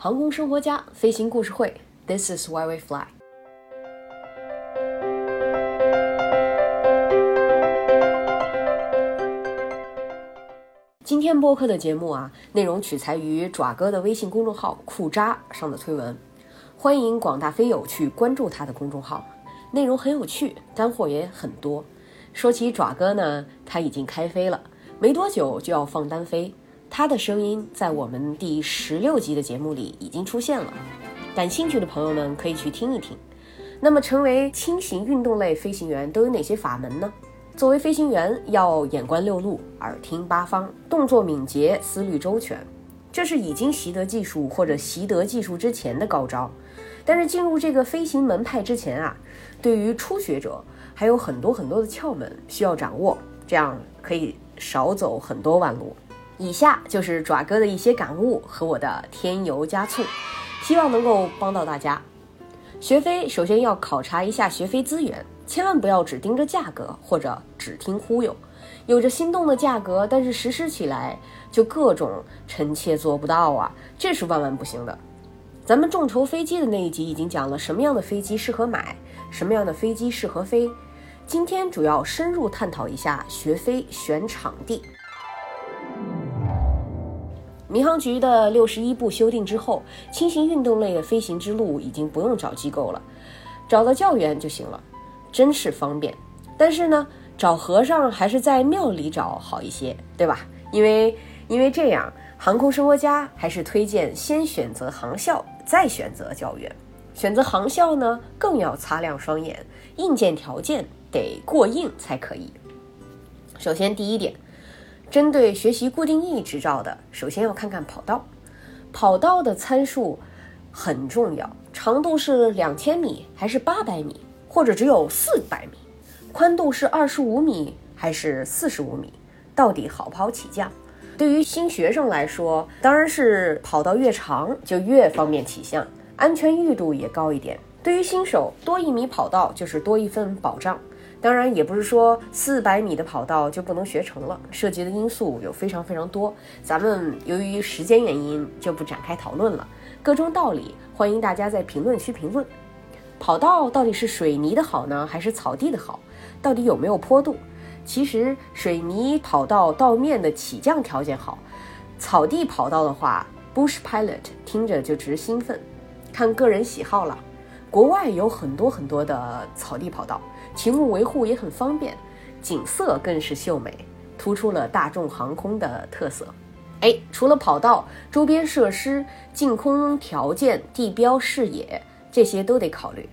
航空生活家飞行故事会，This is why we fly。今天播客的节目啊，内容取材于爪哥的微信公众号“酷渣”上的推文，欢迎广大飞友去关注他的公众号，内容很有趣，干货也很多。说起爪哥呢，他已经开飞了，没多久就要放单飞。他的声音在我们第十六集的节目里已经出现了，感兴趣的朋友们可以去听一听。那么，成为轻型运动类飞行员都有哪些法门呢？作为飞行员，要眼观六路，耳听八方，动作敏捷，思虑周全，这是已经习得技术或者习得技术之前的高招。但是进入这个飞行门派之前啊，对于初学者还有很多很多的窍门需要掌握，这样可以少走很多弯路。以下就是爪哥的一些感悟和我的添油加醋，希望能够帮到大家。学飞首先要考察一下学飞资源，千万不要只盯着价格或者只听忽悠，有着心动的价格，但是实施起来就各种臣妾做不到啊，这是万万不行的。咱们众筹飞机的那一集已经讲了什么样的飞机适合买，什么样的飞机适合飞，今天主要深入探讨一下学飞选场地。民航局的六十一部修订之后，轻型运动类的飞行之路已经不用找机构了，找到教员就行了，真是方便。但是呢，找和尚还是在庙里找好一些，对吧？因为因为这样，航空生活家还是推荐先选择航校，再选择教员。选择航校呢，更要擦亮双眼，硬件条件得过硬才可以。首先第一点。针对学习固定翼执照的，首先要看看跑道，跑道的参数很重要，长度是两千米还是八百米，或者只有四百米，宽度是二十五米还是四十五米，到底好跑起降？对于新学生来说，当然是跑道越长就越方便起降，安全裕度也高一点。对于新手，多一米跑道就是多一份保障。当然，也不是说四百米的跑道就不能学成了，涉及的因素有非常非常多。咱们由于时间原因就不展开讨论了。各种道理，欢迎大家在评论区评论。跑道到底是水泥的好呢，还是草地的好？到底有没有坡度？其实水泥跑道道面的起降条件好，草地跑道的话，Bush Pilot 听着就直兴奋。看个人喜好了。国外有很多很多的草地跑道。勤务维护也很方便，景色更是秀美，突出了大众航空的特色。哎，除了跑道周边设施、净空条件、地标视野这些都得考虑。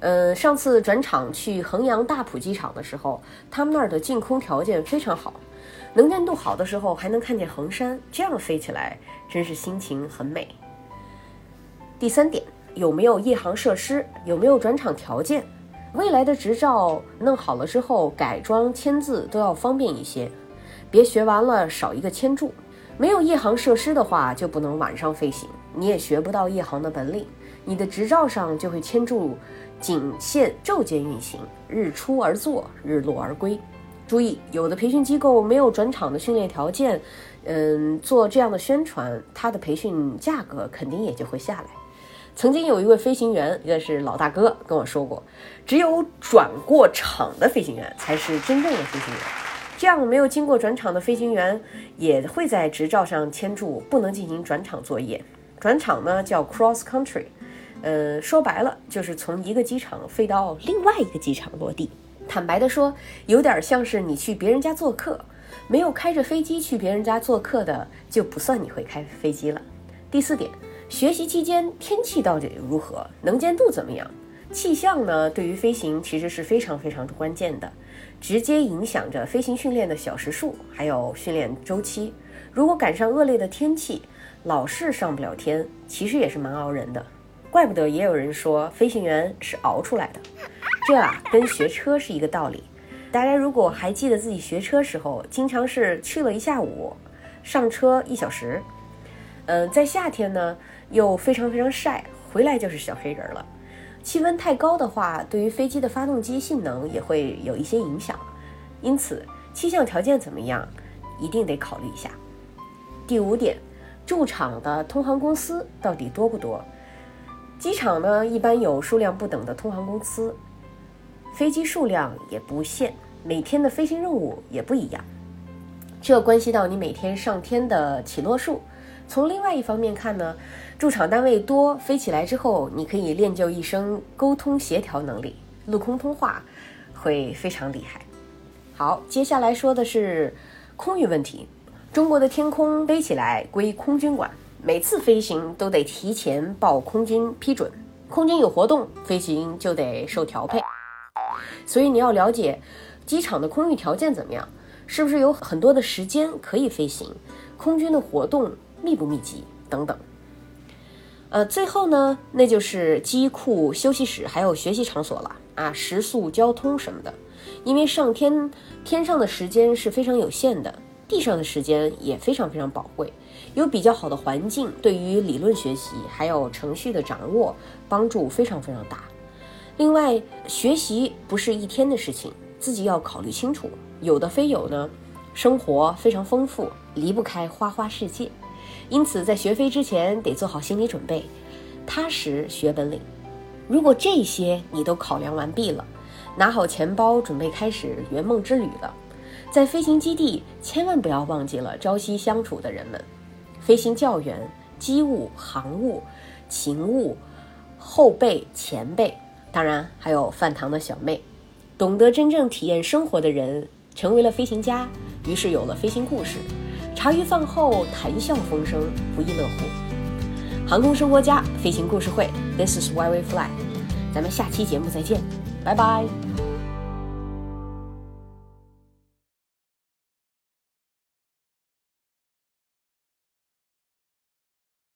呃，上次转场去衡阳大浦机场的时候，他们那儿的净空条件非常好，能见度好的时候还能看见衡山，这样飞起来真是心情很美。第三点，有没有夜航设施？有没有转场条件？未来的执照弄好了之后，改装签字都要方便一些，别学完了少一个签注。没有夜航设施的话，就不能晚上飞行，你也学不到夜航的本领。你的执照上就会签注仅限昼间运行，日出而作，日落而归。注意，有的培训机构没有转场的训练条件，嗯，做这样的宣传，它的培训价格肯定也就会下来。曾经有一位飞行员，一个是老大哥跟我说过，只有转过场的飞行员才是真正的飞行员。这样没有经过转场的飞行员也会在执照上签注不能进行转场作业。转场呢叫 cross country，呃，说白了就是从一个机场飞到另外一个机场落地。坦白的说，有点像是你去别人家做客，没有开着飞机去别人家做客的，就不算你会开飞机了。第四点。学习期间天气到底如何？能见度怎么样？气象呢？对于飞行其实是非常非常关键的，直接影响着飞行训练的小时数，还有训练周期。如果赶上恶劣的天气，老是上不了天，其实也是蛮熬人的。怪不得也有人说飞行员是熬出来的，这啊跟学车是一个道理。大家如果还记得自己学车时候，经常是去了一下午，上车一小时。嗯，在夏天呢。又非常非常晒，回来就是小黑人了。气温太高的话，对于飞机的发动机性能也会有一些影响。因此，气象条件怎么样，一定得考虑一下。第五点，驻场的通航公司到底多不多？机场呢，一般有数量不等的通航公司，飞机数量也不限，每天的飞行任务也不一样，这关系到你每天上天的起落数。从另外一方面看呢，驻场单位多，飞起来之后，你可以练就一身沟通协调能力，陆空通话会非常厉害。好，接下来说的是空域问题。中国的天空飞起来归空军管，每次飞行都得提前报空军批准，空军有活动，飞行就得受调配。所以你要了解机场的空域条件怎么样，是不是有很多的时间可以飞行，空军的活动密不密集等等。呃，最后呢，那就是机库、休息室还有学习场所了啊，食宿、交通什么的。因为上天天上的时间是非常有限的。地上的时间也非常非常宝贵，有比较好的环境，对于理论学习还有程序的掌握帮助非常非常大。另外，学习不是一天的事情，自己要考虑清楚。有的飞友呢，生活非常丰富，离不开花花世界，因此在学飞之前得做好心理准备，踏实学本领。如果这些你都考量完毕了，拿好钱包，准备开始圆梦之旅了。在飞行基地，千万不要忘记了朝夕相处的人们，飞行教员、机务、航务、勤务、后辈、前辈，当然还有饭堂的小妹，懂得真正体验生活的人，成为了飞行家，于是有了飞行故事。茶余饭后谈笑风生，不亦乐乎。航空生活家飞行故事会，This is why we fly。咱们下期节目再见，拜拜。